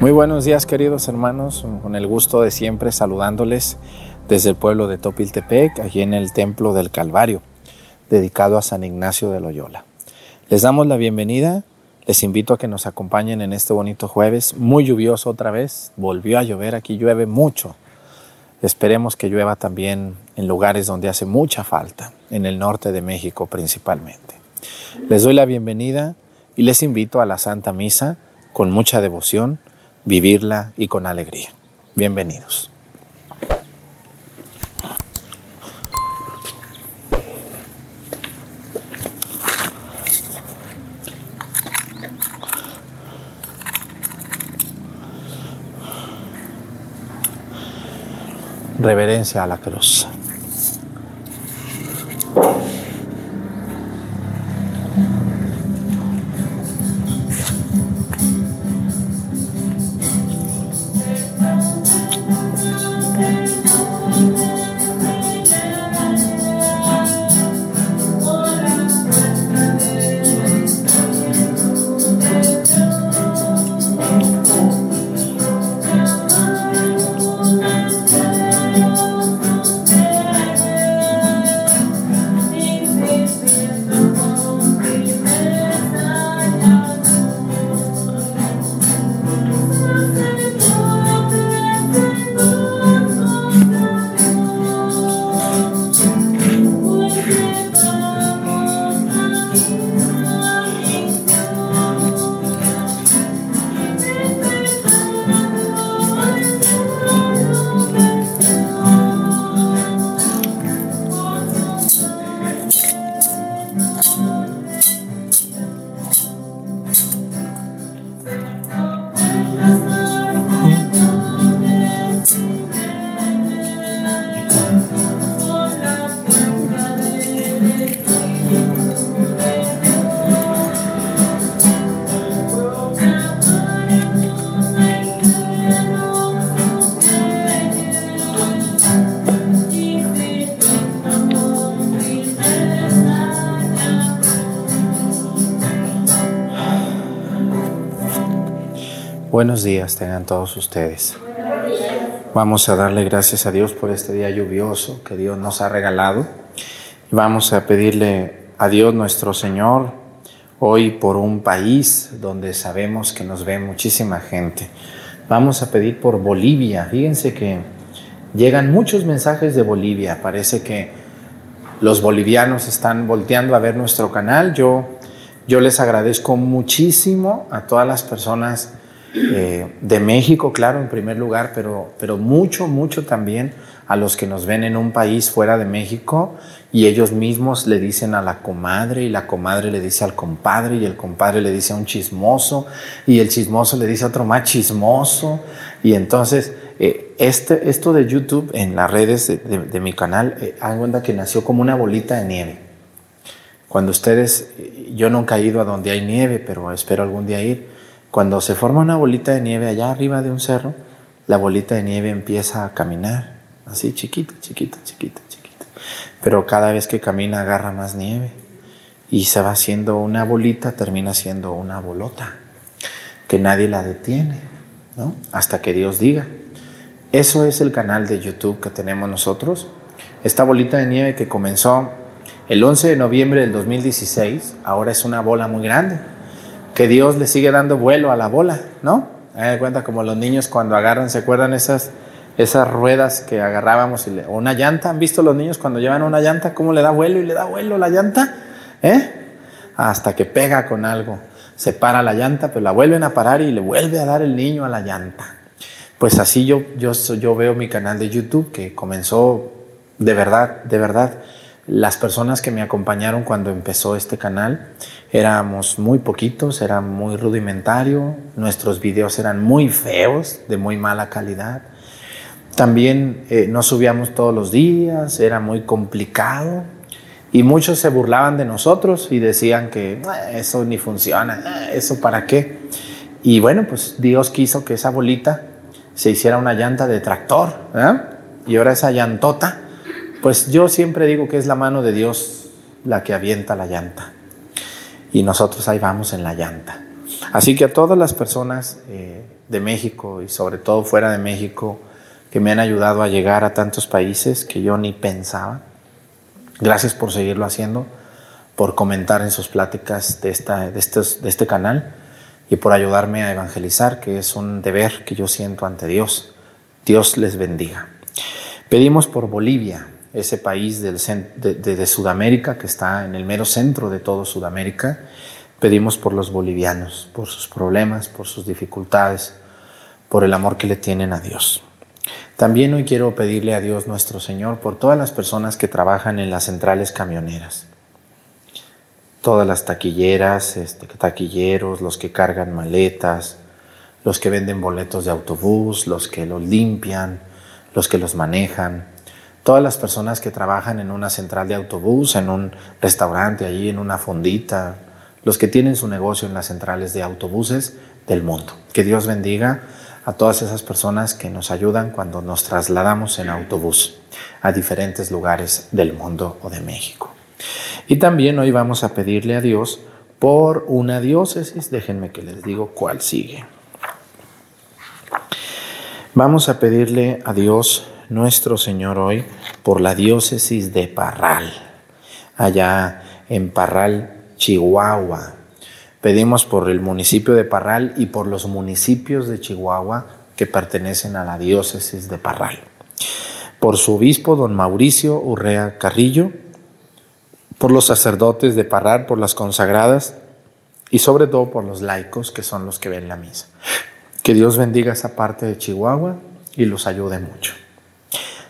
Muy buenos días queridos hermanos, con el gusto de siempre saludándoles desde el pueblo de Topiltepec, allí en el Templo del Calvario, dedicado a San Ignacio de Loyola. Les damos la bienvenida, les invito a que nos acompañen en este bonito jueves, muy lluvioso otra vez, volvió a llover, aquí llueve mucho. Esperemos que llueva también en lugares donde hace mucha falta, en el norte de México principalmente. Les doy la bienvenida y les invito a la Santa Misa con mucha devoción vivirla y con alegría. Bienvenidos. Reverencia a la cruz. Buenos días tengan todos ustedes. Vamos a darle gracias a Dios por este día lluvioso que Dios nos ha regalado. Vamos a pedirle a Dios nuestro Señor hoy por un país donde sabemos que nos ve muchísima gente. Vamos a pedir por Bolivia. Fíjense que llegan muchos mensajes de Bolivia. Parece que los bolivianos están volteando a ver nuestro canal. Yo, yo les agradezco muchísimo a todas las personas eh, de México, claro, en primer lugar, pero, pero mucho, mucho también a los que nos ven en un país fuera de México y ellos mismos le dicen a la comadre y la comadre le dice al compadre y el compadre le dice a un chismoso y el chismoso le dice a otro más chismoso y entonces eh, este, esto de YouTube en las redes de, mi canal, eh, cuenta que nació como una bolita de nieve. Cuando ustedes, yo nunca he ido a donde hay nieve, pero espero algún día ir cuando se forma una bolita de nieve allá arriba de un cerro, la bolita de nieve empieza a caminar, así chiquita, chiquita, chiquita, chiquita. Pero cada vez que camina agarra más nieve y se va haciendo una bolita, termina siendo una bolota, que nadie la detiene, ¿no? Hasta que Dios diga. Eso es el canal de YouTube que tenemos nosotros. Esta bolita de nieve que comenzó el 11 de noviembre del 2016, ahora es una bola muy grande que Dios le sigue dando vuelo a la bola, ¿no? Me cuenta como los niños cuando agarran, ¿se acuerdan esas, esas ruedas que agarrábamos? O una llanta, ¿han visto los niños cuando llevan una llanta cómo le da vuelo y le da vuelo la llanta? ¿Eh? Hasta que pega con algo. Se para la llanta, pero la vuelven a parar y le vuelve a dar el niño a la llanta. Pues así yo, yo, yo veo mi canal de YouTube que comenzó de verdad, de verdad las personas que me acompañaron cuando empezó este canal éramos muy poquitos, era muy rudimentario, nuestros videos eran muy feos, de muy mala calidad. También eh, no subíamos todos los días, era muy complicado y muchos se burlaban de nosotros y decían que ah, eso ni funciona, ah, eso para qué. Y bueno, pues Dios quiso que esa bolita se hiciera una llanta de tractor y ahora esa llantota pues yo siempre digo que es la mano de Dios la que avienta la llanta. Y nosotros ahí vamos en la llanta. Así que a todas las personas, eh, de México y sobre todo fuera de México que me han ayudado a llegar a tantos países que yo ni pensaba. Gracias por seguirlo haciendo, por comentar en sus pláticas de, esta, de, estos, de este canal y por ayudarme a evangelizar, que es un deber que yo siento ante Dios. Dios les bendiga. Pedimos por Bolivia, ese país de, de, Sudamérica que está en el mero centro de todo Sudamérica. Pedimos por los bolivianos, por sus problemas, por sus dificultades, por el amor que le tienen a Dios. También hoy quiero pedirle a Dios nuestro Señor por todas las personas que trabajan en las centrales camioneras. Todas las taquilleras, este, taquilleros, los que cargan maletas, los que venden boletos de autobús, los que los limpian, los que los manejan, todas las personas que trabajan en una central de autobús, en un restaurante, allí en una fondita, los que tienen su negocio en las centrales de autobuses del mundo. Que Dios bendiga a todas esas personas que nos ayudan cuando nos trasladamos en autobús a diferentes lugares del mundo o de México. Y también hoy vamos a pedirle a Dios por una diócesis, déjenme que les digo cuál sigue. Vamos a pedirle a Dios nuestro Señor hoy por la diócesis de Parral, allá en Parral, Chihuahua. Pedimos por el municipio de Parral y por los municipios de Chihuahua que pertenecen a la diócesis de Parral. Por su obispo, don Mauricio Urrea Carrillo, por los sacerdotes de Parral, por las consagradas y sobre todo por los laicos que son los que ven la misa. Que Dios bendiga esa parte de Chihuahua y los ayude mucho.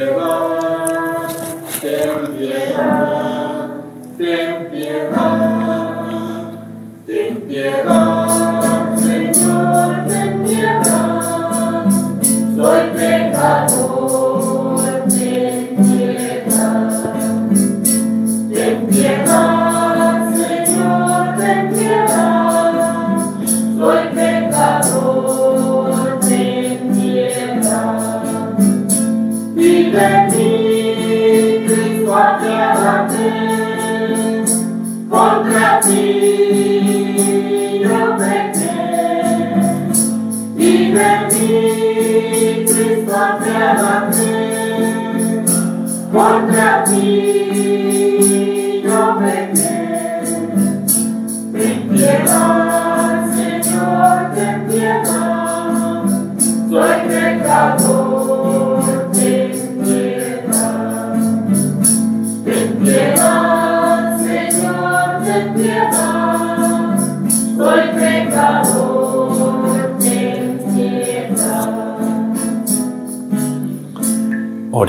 Piedad, ten piedad, ten one that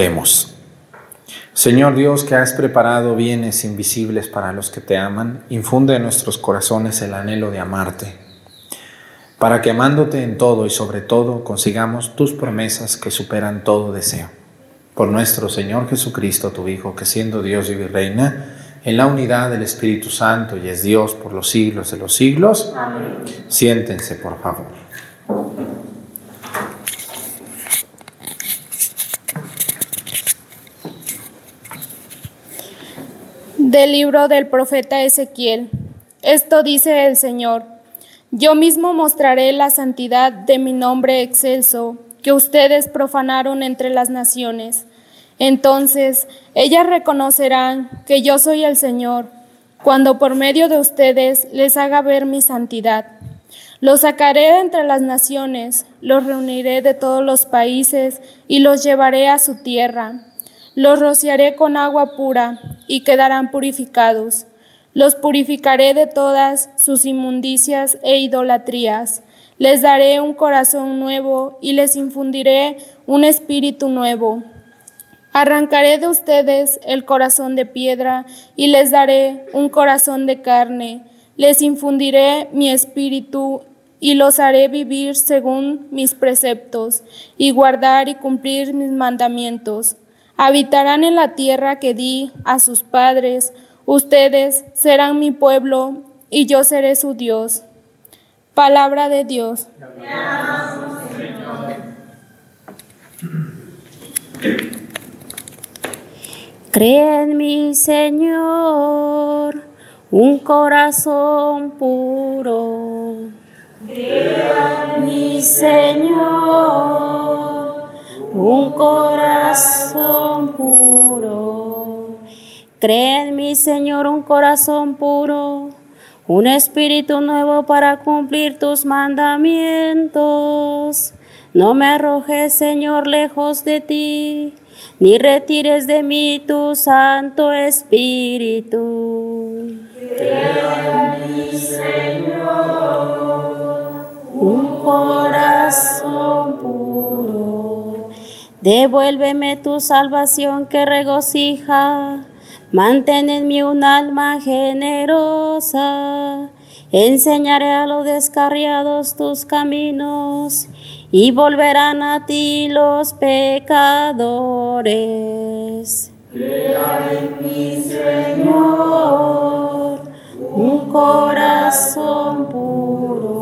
Oremos. Señor Dios, que has preparado bienes invisibles para los que te aman, infunde en nuestros corazones el anhelo de amarte, para que amándote en todo y sobre todo consigamos tus promesas que superan todo deseo por nuestro Señor Jesucristo, tu Hijo, que siendo Dios y reina, en la unidad del Espíritu Santo y es Dios por los siglos de los siglos. Amén. Siéntense, por favor. Del libro del profeta Ezequiel. Esto dice el Señor. Yo mismo mostraré la santidad de mi nombre excelso que ustedes profanaron entre las naciones. Entonces ellas reconocerán que yo soy el Señor, cuando por medio de ustedes les haga ver mi santidad. Los sacaré entre las naciones, los reuniré de todos los países y los llevaré a su tierra. Los rociaré con agua pura y quedarán purificados. Los purificaré de todas sus inmundicias e idolatrías. Les daré un corazón nuevo y les infundiré un espíritu nuevo. Arrancaré de ustedes el corazón de piedra y les daré un corazón de carne. Les infundiré mi espíritu y los haré vivir según mis preceptos y guardar y cumplir mis mandamientos. Habitarán en la tierra que di a sus padres. Ustedes serán mi pueblo y yo seré su Dios. Palabra de Dios. Cree en mi Señor un corazón puro. Cree en mi Señor un corazón puro. Cree en mi Señor un corazón puro, un espíritu nuevo para cumplir tus mandamientos. No me arrojes, Señor, lejos de ti ni retires de mí tu Santo Espíritu. mi Señor, un corazón puro. Devuélveme tu salvación que regocija. Mantén en mí un alma generosa. Enseñaré a los descarriados tus caminos y volverán a ti los pecadores. Crea en mi Señor un corazón puro.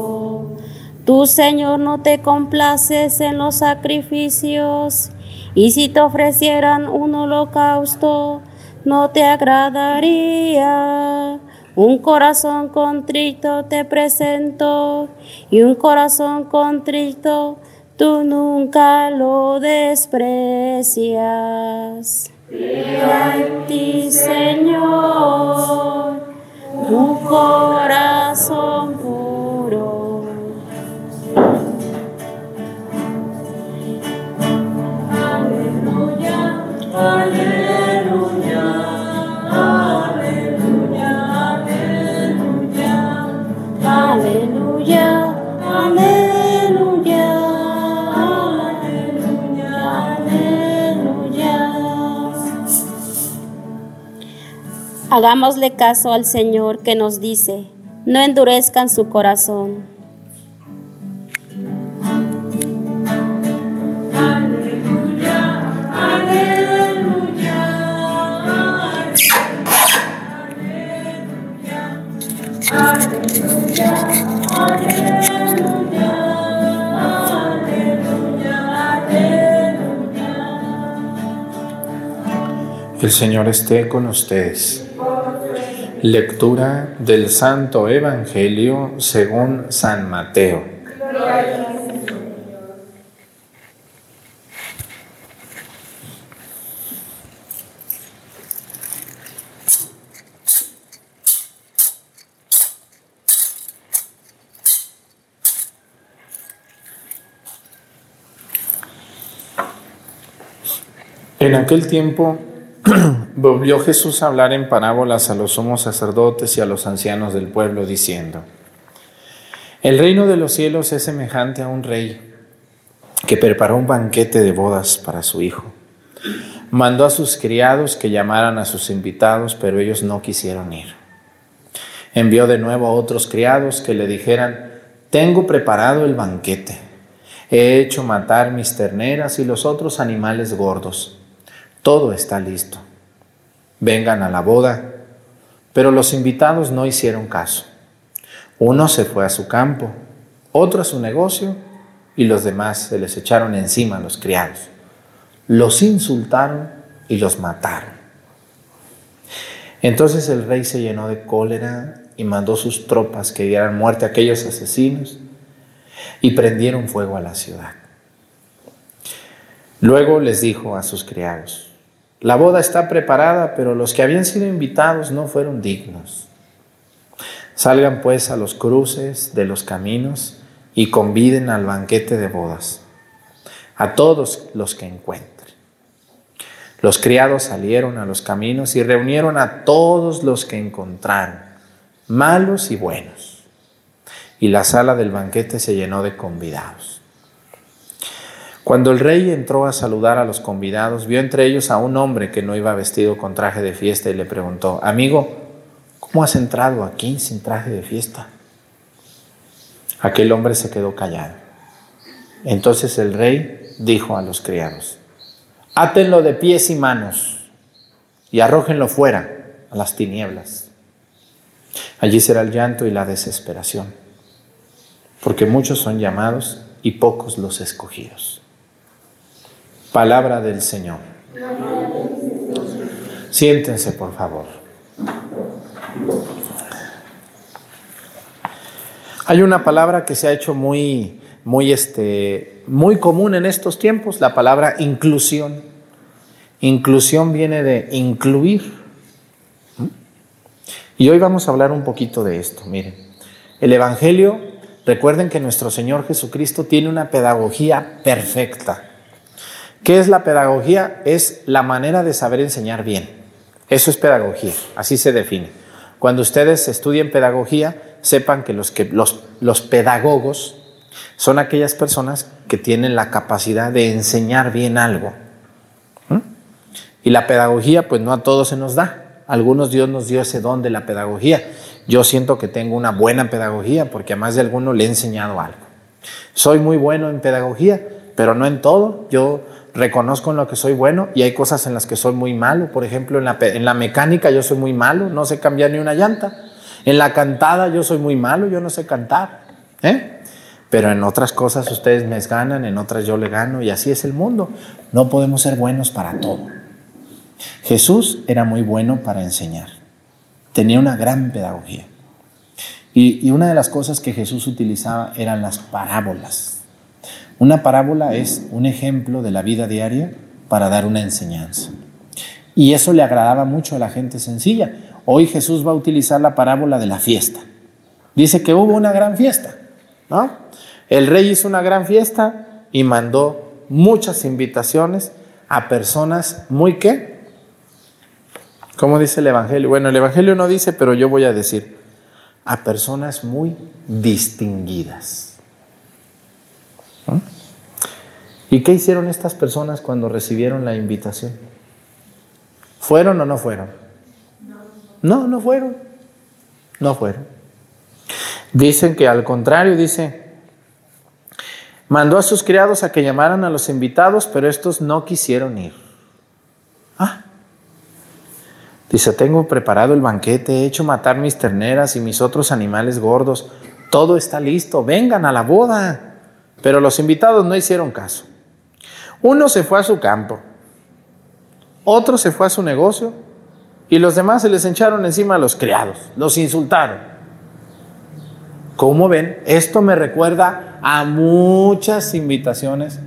Tu Señor no te complaces en los sacrificios y si te ofrecieran un holocausto no te agradaría. Un corazón contrito te presento y un corazón contrito tú nunca lo desprecias. Ti, Señor, un corazón Hagámosle caso al Señor que nos dice, no endurezcan su corazón. El Señor esté con ustedes. Lectura del Santo Evangelio según San Mateo. En aquel tiempo volvió Jesús a hablar en parábolas a los sumos sacerdotes y a los ancianos del pueblo, diciendo, El reino de los cielos es semejante a un rey que preparó un banquete de bodas para su hijo. Mandó a sus criados que llamaran a sus invitados, pero ellos no quisieron ir. Envió de nuevo a otros criados que le dijeran, Tengo preparado el banquete. He hecho matar mis terneras y los otros animales gordos. Todo está listo vengan a la boda. Pero los invitados no hicieron caso. Uno se fue a su campo, otro a su negocio y los demás se les echaron encima a los criados. Los insultaron y los mataron. Entonces el rey se llenó de cólera y mandó sus tropas que dieran muerte a aquellos asesinos y prendieron fuego a la ciudad. Luego les dijo a sus criados, la boda está preparada, pero los que habían sido invitados no fueron dignos. Salgan pues a los cruces de los caminos y conviden al banquete de bodas a todos los que encuentren. Los criados salieron a los caminos y reunieron a todos los que encontraron, malos y buenos. Y la sala del banquete se llenó de convidados. Cuando el rey entró a saludar a los convidados, vio entre ellos a un hombre que no iba vestido con traje de fiesta y le preguntó, amigo, ¿Cómo has entrado aquí sin traje de fiesta? Aquel hombre se quedó callado. Entonces el rey dijo a los criados, átenlo de pies y manos y arrójenlo fuera a las tinieblas. Allí será el llanto y la desesperación, porque muchos son llamados y pocos los escogidos. Palabra del Señor. Siéntense, por favor. Hay una palabra que se ha hecho muy, muy, este, muy común en estos tiempos, la palabra inclusión. Inclusión viene de incluir. Y hoy vamos a hablar un poquito de esto. Miren, el Evangelio, recuerden que nuestro Señor Jesucristo tiene una pedagogía perfecta. ¿Qué es la pedagogía? Es la manera de saber enseñar bien. Eso es pedagogía, así se define. Cuando ustedes estudien pedagogía, sepan que los, que los, los pedagogos son aquellas personas que tienen la capacidad de enseñar bien algo. Y la pedagogía, pues no a todos se nos da. algunos Dios nos dio ese don de la pedagogía. Yo siento que tengo una buena pedagogía porque a más de alguno le he enseñado algo. Soy muy bueno en pedagogía, pero no en todo. Yo reconozco en lo que soy bueno y hay cosas en las que soy muy malo. Por ejemplo, en la, en la mecánica yo soy muy malo, no sé cambiar ni una llanta. En la cantada yo soy muy malo, yo no sé cantar. ¿eh? Pero en otras cosas ustedes me ganan, en otras yo le gano y así es el mundo. No podemos ser buenos para todo. Jesús era muy bueno para enseñar. Tenía una gran pedagogía. Y, y una de las cosas que Jesús utilizaba eran las parábolas. Una parábola es un ejemplo de la vida diaria para dar una enseñanza. Y eso le agradaba mucho a la gente sencilla. Hoy Jesús va a utilizar la parábola de la fiesta. Dice que hubo una gran fiesta, ¿no? El rey hizo una gran fiesta y mandó muchas invitaciones a personas muy qué? ¿Cómo dice el Evangelio? Bueno, el Evangelio no dice, pero yo voy a decir, a personas muy distinguidas. ¿Y qué hicieron estas personas cuando recibieron la invitación? ¿Fueron o no fueron? No, no fueron. No fueron. Dicen que al contrario, dice, mandó a sus criados a que llamaran a los invitados, pero estos no quisieron ir. Ah. Dice, tengo preparado el banquete, he hecho matar mis terneras y mis otros animales gordos. Todo está listo, vengan a la boda. Pero los invitados no hicieron caso. Uno se fue a su campo, otro se fue a su negocio y los demás se les echaron encima a los criados, los insultaron. Como ven, esto me recuerda a muchas invitaciones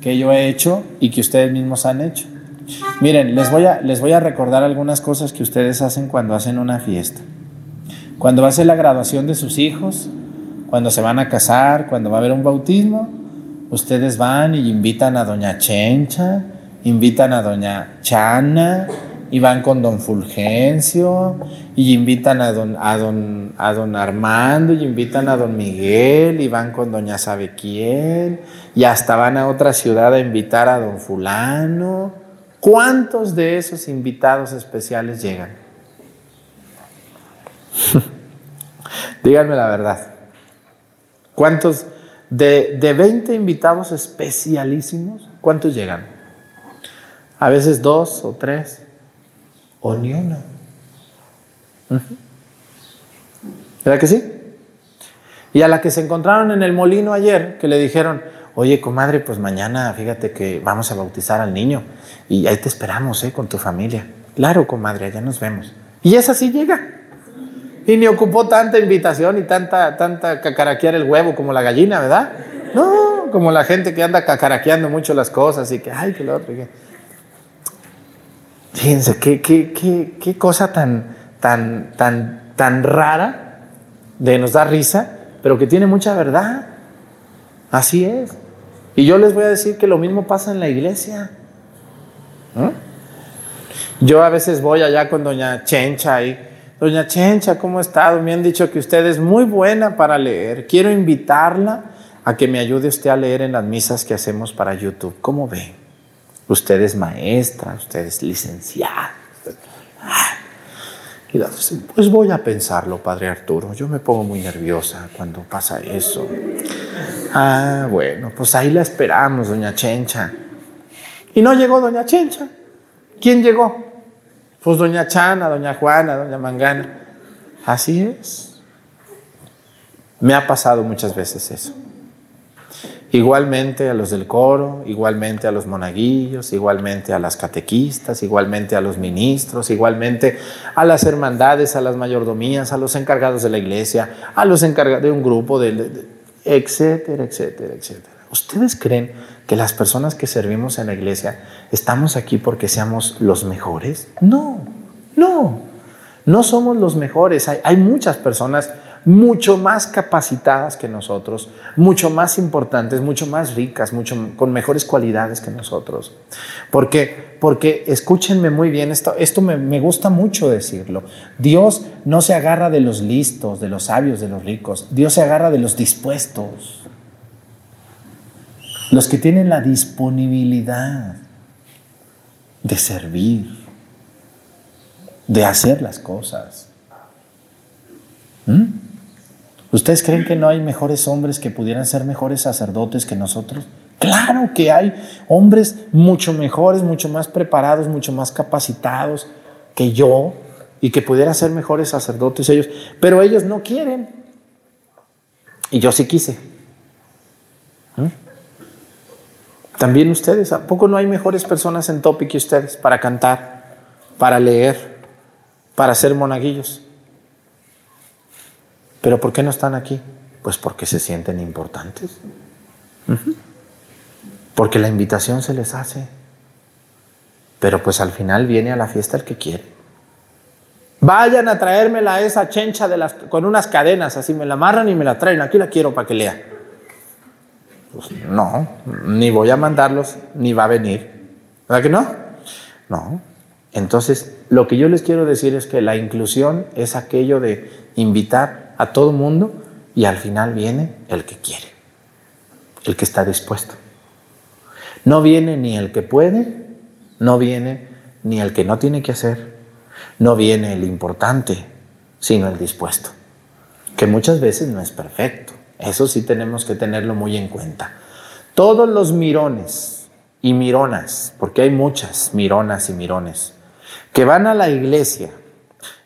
que yo he hecho y que ustedes mismos han hecho. Miren, les voy a, les voy a recordar algunas cosas que ustedes hacen cuando hacen una fiesta. Cuando va a ser la graduación de sus hijos, cuando se van a casar, cuando va a haber un bautismo, ustedes van y invitan a doña Chencha, invitan a doña Chana, y van con don Fulgencio y invitan a don, a don, a don Armando y invitan a don Miguel y van con doña sabe quién y hasta van a otra ciudad a invitar a don fulano. ¿Cuántos de esos invitados especiales llegan? Díganme la verdad. ¿Cuántos de, de 20 invitados especialísimos, cuántos llegan? A veces dos o tres o ni una. ¿Verdad que sí? Y a la que se encontraron en el molino ayer, que le dijeron, oye, comadre, pues mañana fíjate que vamos a bautizar al niño y ahí te esperamos, ¿eh? Con tu familia. Claro, comadre, allá nos vemos. Y esa sí llega. Y ni ocupó tanta invitación y tanta, tanta cacaraquear el huevo como la gallina, ¿verdad? No, como la gente que anda cacaraqueando mucho las cosas y que, ay, que lo otro. Que... Fíjense, qué, qué, qué, qué cosa tan, tan, tan, tan rara de nos da risa, pero que tiene mucha verdad. Así es. Y yo les voy a decir que lo mismo pasa en la iglesia. Yo a veces voy allá con doña Chencha y, doña Chencha, ¿cómo ha estado? Me han dicho que usted es muy buena para leer. Quiero invitarla a que me ayude usted a leer en las misas que hacemos para YouTube. ¿Cómo ve? Usted es maestra, usted es licenciada. Y pues voy a pensarlo, Padre Arturo. Yo me pongo muy nerviosa cuando pasa eso. Ah, bueno, pues ahí la esperamos, doña Chencha. Y no llegó doña Chencha. ¿Quién llegó? Pues doña Chana, doña Juana, doña Mangana. Así es. Me ha pasado muchas veces eso. Igualmente a los del coro, igualmente a los monaguillos, igualmente a las catequistas, igualmente a los ministros, igualmente a las hermandades, a las mayordomías, a los encargados de la iglesia, a los encargados de un grupo, de, etcétera, etcétera, etcétera. ¿Ustedes creen que las personas que servimos en la iglesia estamos aquí porque seamos los mejores? No, no, no somos los mejores. Hay, hay muchas personas mucho más capacitadas que nosotros, mucho más importantes, mucho más ricas, mucho con mejores cualidades que nosotros. Porque, porque escúchenme muy bien, esto, esto me, me gusta mucho decirlo. Dios no se agarra de los listos, de los sabios, de los ricos. Dios se agarra de los dispuestos. Los que tienen la disponibilidad de servir, de hacer las cosas. ¿Mm? ¿Ustedes creen que no hay mejores hombres que pudieran ser mejores sacerdotes que nosotros? Claro que hay hombres mucho mejores, mucho más preparados, mucho más capacitados que yo y que pudieran ser mejores sacerdotes ellos, pero ellos no quieren. Y yo sí quise. ¿Mm? También ustedes, ¿a poco no hay mejores personas en Topic que ustedes para cantar, para leer, para ser monaguillos? ¿Pero por qué no están aquí? Pues porque se sienten importantes. Porque la invitación se les hace. Pero pues al final viene a la fiesta el que quiere. Vayan a traérmela esa chencha de las, con unas cadenas, así me la amarran y me la traen. Aquí la quiero para que lea. Pues no, ni voy a mandarlos, ni va a venir. ¿Verdad que no? No. Entonces, lo que yo les quiero decir es que la inclusión es aquello de invitar a todo mundo y al final viene el que quiere, el que está dispuesto. No viene ni el que puede, no viene ni el que no tiene que hacer, no viene el importante, sino el dispuesto, que muchas veces no es perfecto. Eso sí tenemos que tenerlo muy en cuenta. Todos los mirones y mironas, porque hay muchas mironas y mirones, que van a la iglesia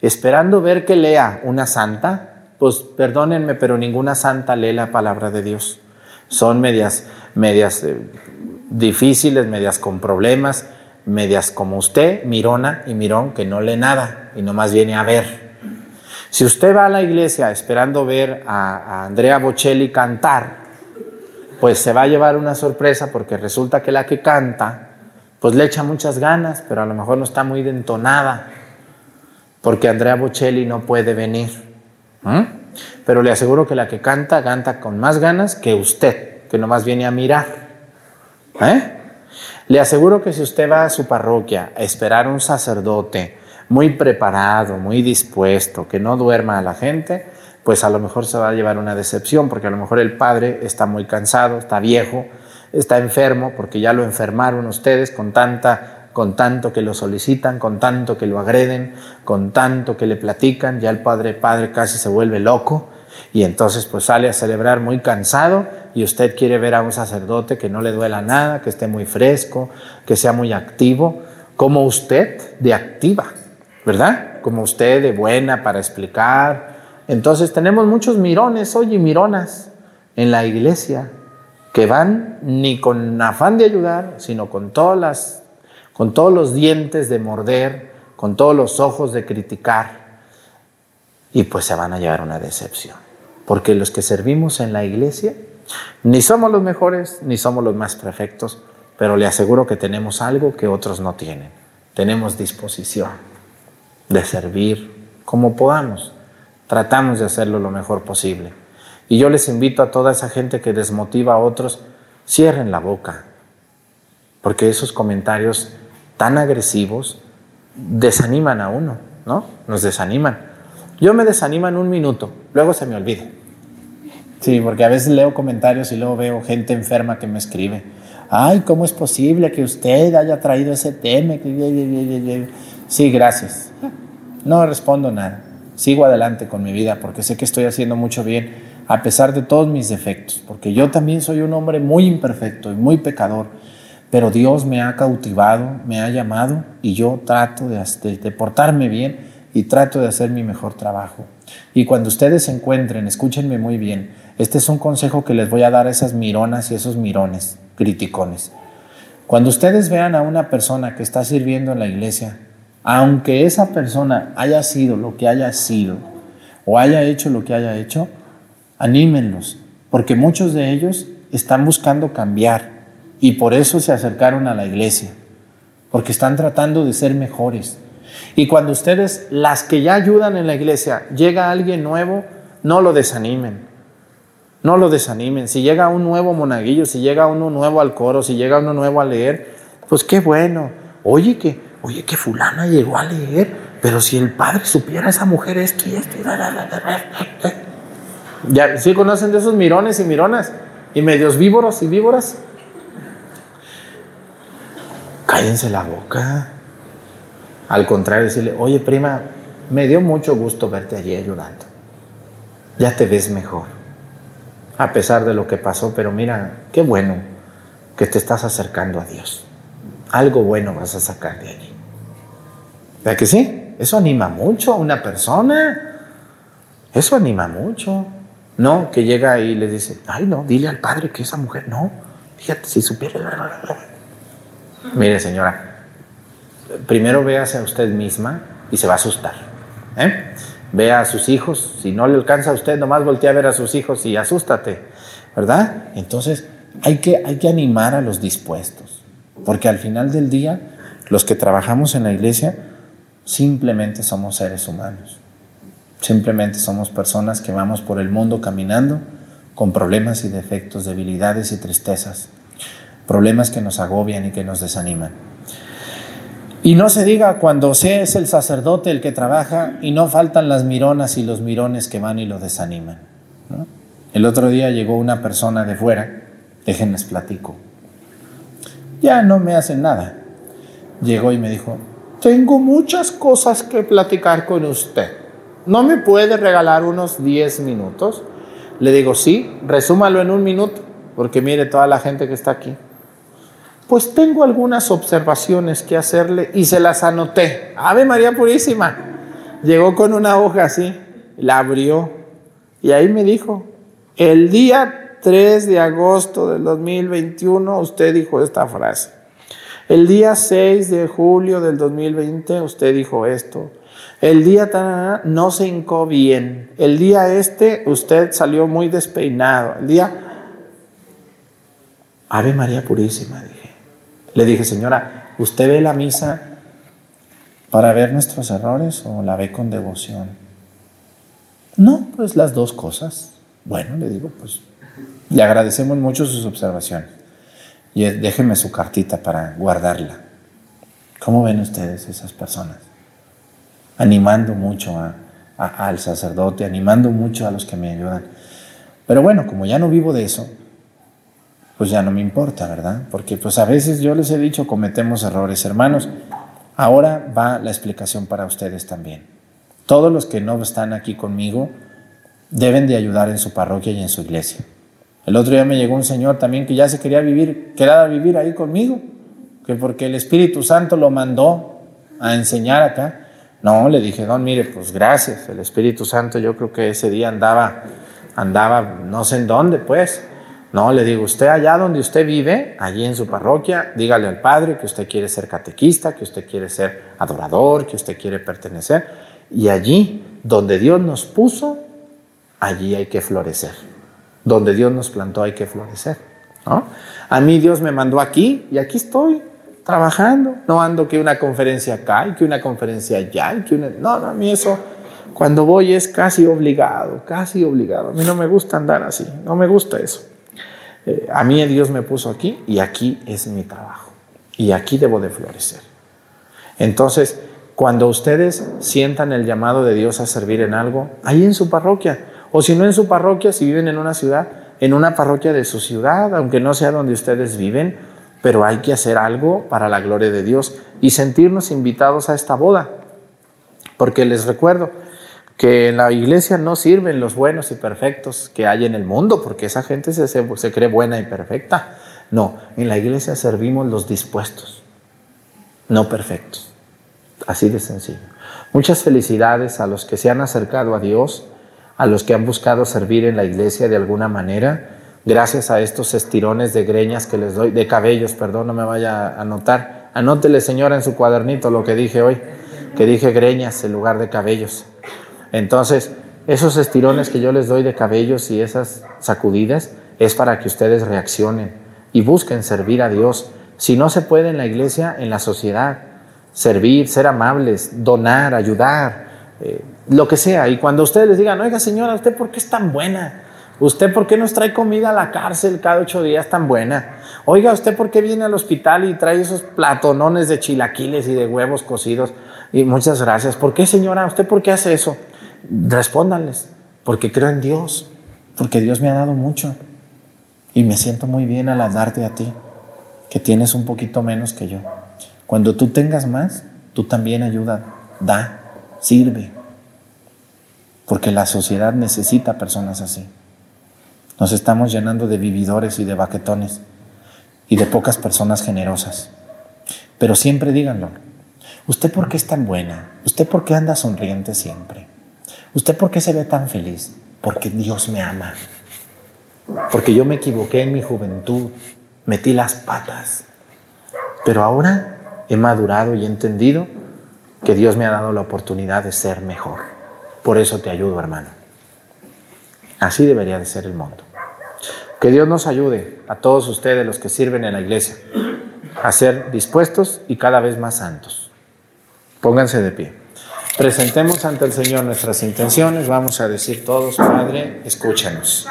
esperando ver que lea una santa, pues perdónenme, pero ninguna santa lee la palabra de Dios. Son medias, medias eh, difíciles, medias con problemas, medias como usted, mirona y mirón, que no lee nada y nomás viene a ver. Si usted va a la iglesia esperando ver a, a Andrea Bocelli cantar, pues se va a llevar una sorpresa porque resulta que la que canta, pues le echa muchas ganas, pero a lo mejor no está muy entonada, porque Andrea Bocelli no puede venir. Pero le aseguro que la que canta, canta con más ganas que usted, que nomás viene a mirar. ¿Eh? Le aseguro que si usted va a su parroquia a esperar un sacerdote muy preparado, muy dispuesto, que no duerma a la gente, pues a lo mejor se va a llevar una decepción, porque a lo mejor el padre está muy cansado, está viejo, está enfermo, porque ya lo enfermaron ustedes con tanta con tanto que lo solicitan, con tanto que lo agreden, con tanto que le platican, ya el padre padre casi se vuelve loco y entonces pues sale a celebrar muy cansado y usted quiere ver a un sacerdote que no le duela nada, que esté muy fresco, que sea muy activo, como usted de activa, ¿verdad? Como usted de buena para explicar. Entonces tenemos muchos mirones hoy mironas en la iglesia que van ni con afán de ayudar, sino con todas las con todos los dientes de morder, con todos los ojos de criticar, y pues se van a llevar una decepción. Porque los que servimos en la iglesia, ni somos los mejores, ni somos los más perfectos, pero le aseguro que tenemos algo que otros no tienen. Tenemos disposición de servir como podamos, tratamos de hacerlo lo mejor posible. Y yo les invito a toda esa gente que desmotiva a otros, cierren la boca, porque esos comentarios tan agresivos desaniman a uno, ¿no? Nos desaniman. Yo me desanimo en un minuto, luego se me olvida. Sí, porque a veces leo comentarios y luego veo gente enferma que me escribe. Ay, ¿cómo es posible que usted haya traído ese tema? Sí, gracias. No respondo nada. Sigo adelante con mi vida porque sé que estoy haciendo mucho bien a pesar de todos mis defectos, porque yo también soy un hombre muy imperfecto y muy pecador pero Dios me ha cautivado, me ha llamado y yo trato de, portarme bien y trato de hacer mi mejor trabajo. Y cuando ustedes se encuentren, escúchenme muy bien, este es un consejo que les voy a dar a esas mironas y esos mirones, criticones. Cuando ustedes vean a una persona que está sirviendo en la iglesia, aunque esa persona haya sido lo que haya sido o haya hecho lo que haya hecho, anímenlos, porque muchos de ellos están buscando cambiar y por eso se acercaron a la iglesia, porque están tratando de ser mejores. Y cuando ustedes, las que ya ayudan en la iglesia, llega alguien nuevo, no lo desanimen. No lo desanimen. Si llega un nuevo monaguillo, si llega uno nuevo al coro, si llega uno nuevo a leer, pues qué bueno. Oye que, oye que fulana llegó a leer, pero si el padre supiera a esa mujer esto y esto. Ya, ¿sí conocen de esos mirones y mironas? Y medios víboros y víboras cállense la boca. Al contrario, decirle, oye prima, me dio mucho gusto verte allí ayudando. Ya te ves mejor. A pesar de lo que pasó, pero mira, qué bueno que te estás acercando a Dios. Algo bueno vas a sacar de allí. ¿Verdad que sí? Eso anima mucho a una persona. Eso anima mucho. No, que llega y le dice, ay no, dile al padre que esa mujer no. Fíjate, si supiera. Mire, señora, primero véase a usted misma y se va a asustar. ¿eh? Vea a sus hijos, si no le alcanza a usted, nomás voltea a ver a sus hijos y asústate, ¿verdad? Entonces, hay que, hay que animar a los dispuestos, porque al final del día, los que trabajamos en la iglesia, simplemente somos seres humanos. Simplemente somos personas que vamos por el mundo caminando con problemas y defectos, debilidades y tristezas problemas que nos agobian y que nos desaniman. Y no se diga cuando se es el sacerdote el que trabaja y no faltan las mironas y los mirones que van y lo desaniman. El otro día llegó una persona de fuera, déjenles platico. Ya no me hacen nada. Llegó y me dijo, tengo muchas cosas que platicar con usted. ¿No me puede regalar unos 10 minutos? Le digo, sí, resúmalo en un minuto, porque mire toda la gente que está aquí pues tengo algunas observaciones que hacerle y se las anoté. Ave María Purísima. Llegó con una hoja así, la abrió y ahí me dijo, el día 3 de agosto del 2021 usted dijo esta frase. El día 6 de julio del 2020 usted dijo esto. El día no se hincó bien. El día este usted salió muy despeinado. El día Ave María Purísima, dije. Le dije, señora, ¿usted ve la misa para ver nuestros errores o la ve con devoción? No, pues las dos cosas. Bueno, le digo, pues le agradecemos mucho sus observaciones. Y déjeme su cartita para guardarla. ¿Cómo ven ustedes esas personas? Animando mucho al sacerdote, animando mucho a los que me ayudan. Pero bueno, como ya no vivo de eso, pues ya no me importa, ¿verdad? Porque pues a veces yo les he dicho cometemos errores, hermanos. Ahora va la explicación para ustedes también. Todos los que no están aquí conmigo deben de ayudar en su parroquia y en su iglesia. El otro día me llegó un señor también que ya se quería vivir, quería vivir ahí conmigo, que porque el Espíritu Santo lo mandó a enseñar acá. No, le dije, don, mire, pues gracias, el Espíritu Santo yo creo que ese día andaba, andaba no sé en dónde, pues, no, le digo, usted allá donde usted vive, allí en su parroquia, dígale al Padre que usted quiere ser catequista, que usted quiere ser adorador, que usted quiere pertenecer. Y allí, donde Dios nos puso, allí hay que florecer. Donde Dios nos plantó hay que florecer. A mí Dios me mandó aquí y aquí estoy trabajando. No ando que una conferencia acá y que una conferencia allá. Y que una... No, no, a mí eso Cuando voy es casi obligado, casi obligado. A mí no me gusta andar así, no me gusta eso. Eh, a mí Dios me puso aquí y aquí es mi trabajo. Y aquí debo de florecer. Entonces, cuando ustedes sientan el llamado de Dios a servir en algo, ahí en su parroquia, o si no en su parroquia, si viven en una ciudad, en una parroquia de su ciudad, aunque no sea donde ustedes viven, pero hay que hacer algo para la gloria de Dios y sentirnos invitados a esta boda. Porque les recuerdo que en la iglesia no sirven los buenos y perfectos que hay en el mundo, porque esa gente se, se, cree buena y perfecta. No, en la iglesia servimos los dispuestos, no perfectos. Así de sencillo. Muchas felicidades a los que se han acercado a Dios, a los que han buscado servir en la iglesia de alguna manera, gracias a estos estirones de greñas que les doy, de cabellos, perdón, no me vaya a anotar. Anótele, señora, en su cuadernito lo que dije hoy, que dije greñas en lugar de cabellos. Entonces, esos estirones que yo les doy de cabellos y esas sacudidas es para que ustedes reaccionen y busquen servir a Dios. Si no se puede en la iglesia, en la sociedad, servir, ser amables, donar, ayudar, eh, lo que sea. Y cuando ustedes les digan, oiga señora, ¿usted por qué es tan buena? ¿Usted por qué nos trae comida a la cárcel cada ocho días tan buena? Oiga, ¿usted por qué viene al hospital y trae esos platonones de chilaquiles y de huevos cocidos? Y muchas gracias. ¿Por qué, señora? ¿Usted por qué hace eso? Respóndanles, porque creo en Dios, porque Dios me ha dado mucho. Y me siento muy bien al darte a ti, que tienes un poquito menos que yo. Cuando tú tengas más, tú también ayuda, da, sirve. Porque la sociedad necesita personas así. Nos estamos llenando de vividores y de baquetones y de pocas personas generosas. Pero siempre díganlo. ¿Usted por qué es tan buena? ¿Usted por qué anda sonriente siempre? ¿Usted por qué se ve tan feliz? Porque Dios me ama. Porque yo me equivoqué en mi juventud, metí las patas. Pero ahora he madurado y he entendido que Dios me ha dado la oportunidad de ser mejor. Por eso te ayudo, hermano. Así debería de ser el mundo. Que Dios nos ayude a todos ustedes, los que sirven en la iglesia, a ser dispuestos y cada vez más santos. Pónganse de pie. Presentemos ante el Señor nuestras intenciones. Vamos a decir todos, Padre, escúchanos.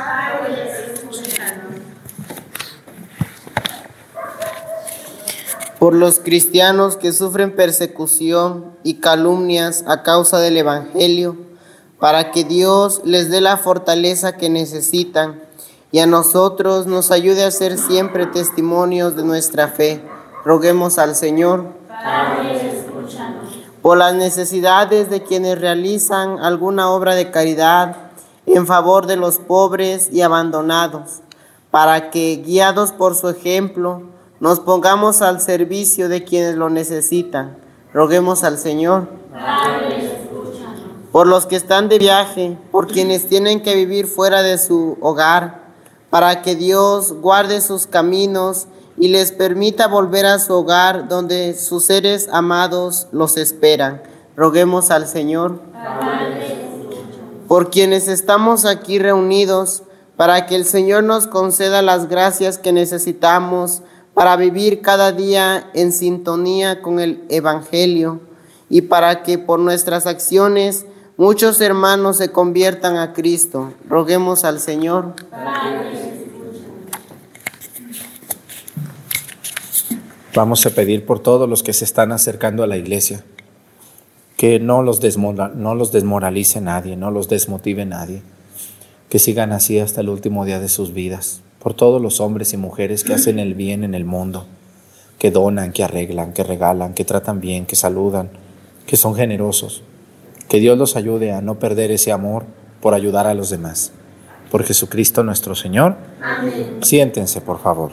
Por los cristianos que sufren persecución y calumnias a causa del Evangelio, para que Dios les dé la fortaleza que necesitan y a nosotros nos ayude a ser siempre testimonios de nuestra fe. Roguemos al Señor. Por las necesidades de quienes realizan alguna obra de caridad en favor de los pobres y abandonados, para que, guiados por su ejemplo, nos pongamos al servicio de quienes lo necesitan. Roguemos al Señor. por los que están de viaje, por quienes tienen que vivir fuera de su hogar, para que Dios guarde sus caminos y les permita volver a su hogar donde sus seres amados los esperan. Roguemos al Señor. Por quienes estamos aquí reunidos, para que el Señor nos conceda las gracias que necesitamos para vivir cada día en sintonía con el Evangelio y para que por nuestras acciones muchos hermanos se conviertan a Cristo. Roguemos al Señor. Vamos a pedir por todos los que se están acercando a la iglesia, que no los, no los desmoralice nadie, no los desmotive nadie, que sigan así hasta el último día de sus vidas, por todos los hombres y mujeres que hacen el bien en el mundo, que donan, que arreglan, que regalan, que tratan bien, que saludan, que son generosos. Que Dios los ayude a no perder ese amor por ayudar a los demás. Por Jesucristo nuestro Señor. Amén. Siéntense, por favor.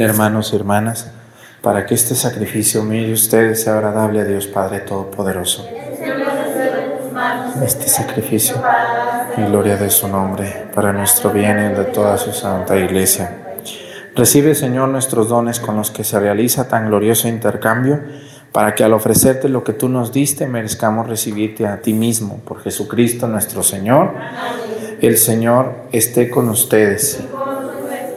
Hermanos y hermanas para que este sacrificio mío y ustedes sea agradable a Dios Padre Todopoderoso. Este sacrificio, en gloria de su nombre, para nuestro bien y de toda su santa iglesia. Recibe, Señor, nuestros dones con los que se realiza tan glorioso intercambio, para que al ofrecerte lo que tú nos diste, merezcamos recibirte a ti mismo, por Jesucristo nuestro Señor. El Señor esté con ustedes.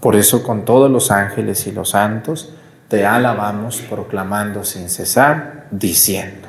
por eso con todos los ángeles y los santos te alabamos proclamando sin cesar, diciendo.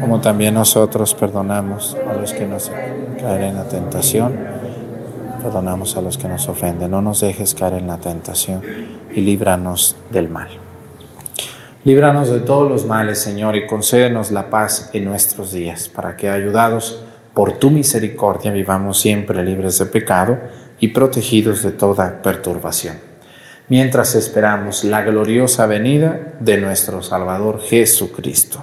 como también nosotros perdonamos a los que nos caen en la tentación Perdonamos a los que nos ofenden. No nos dejes caer en la tentación y líbranos del mal. Líbranos de todos los males, Señor, y concédenos la paz en nuestros días, para que, ayudados por tu misericordia, vivamos siempre libres de pecado y protegidos de toda perturbación. Mientras esperamos la gloriosa venida de nuestro Salvador Jesucristo.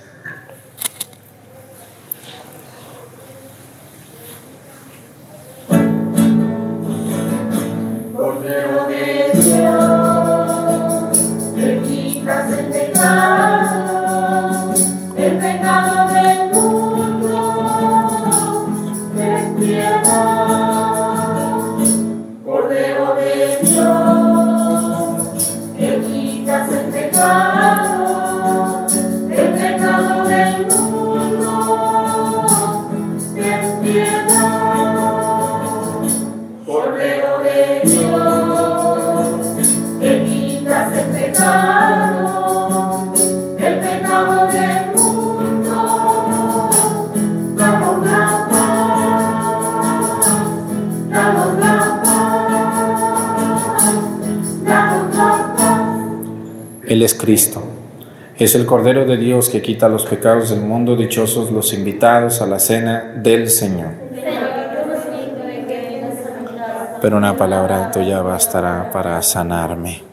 Él es Cristo. Es el Cordero de Dios que quita los pecados del mundo, dichosos los invitados a la cena del Señor. Pero una palabra tuya bastará para sanarme.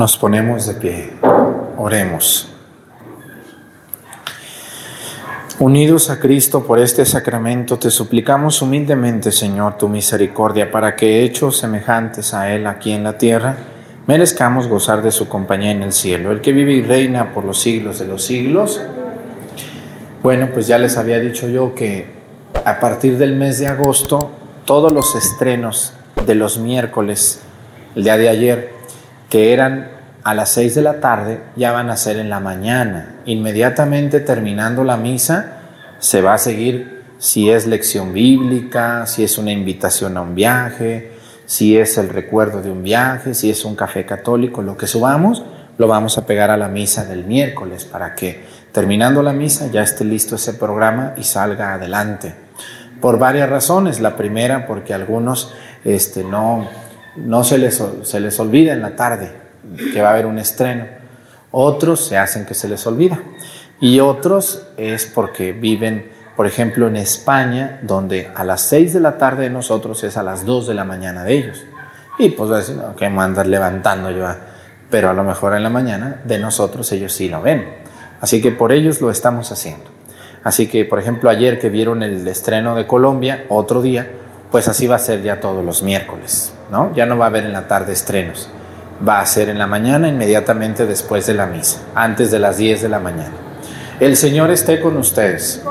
Nos ponemos de pie. Oremos. Unidos a Cristo por este sacramento, te suplicamos humildemente, Señor, tu misericordia, para que, hechos semejantes a Él aquí en la tierra, merezcamos gozar de su compañía en el cielo, el que vive y reina por los siglos de los siglos. Bueno, pues ya les había dicho yo que a partir del mes de agosto, todos los estrenos de los miércoles, el día de ayer, que eran a las seis de la tarde ya van a ser en la mañana. Inmediatamente terminando la misa, se va a seguir si es lección bíblica, si es una invitación a un viaje, si es el recuerdo de un viaje, si es un café católico, lo que subamos, lo vamos a pegar a la misa del miércoles para que terminando la misa ya esté listo ese programa y salga adelante. Por varias razones. La primera, porque algunos este, no, no se, les, se les olvida en la tarde que va a haber un estreno. Otros se hacen que se les olvida. Y otros es porque viven, por ejemplo, en España, donde a las 6 de la tarde de nosotros es a las 2 de la mañana de ellos. Y pues decir, no, que me andar levantando yo. Pero a lo mejor en la mañana de nosotros ellos sí lo ven. Así que por ellos lo estamos haciendo. Así que, por ejemplo, ayer que vieron el estreno de Colombia, otro día, pues así va a ser ya todos los miércoles, ¿no? Ya no va a haber en la tarde estrenos va a ser en la mañana, inmediatamente después de la misa, antes de las 10 de la mañana. El Señor esté con ustedes.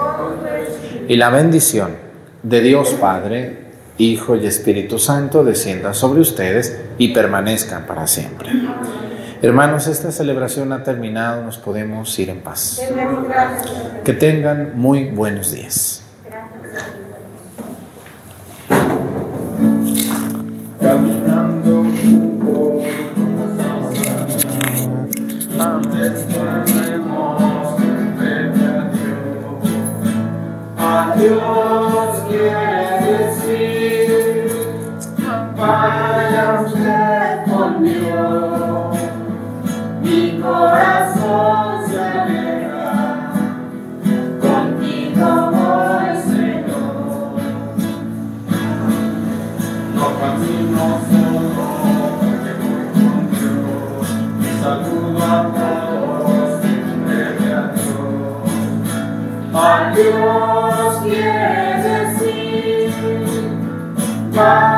Y la bendición de Dios Padre, Hijo y Espíritu Santo descienda sobre ustedes y permanezcan para siempre. Hermanos, esta celebración ha terminado, nos podemos ir en paz. Que tengan muy buenos días. Adiós. quiere decir.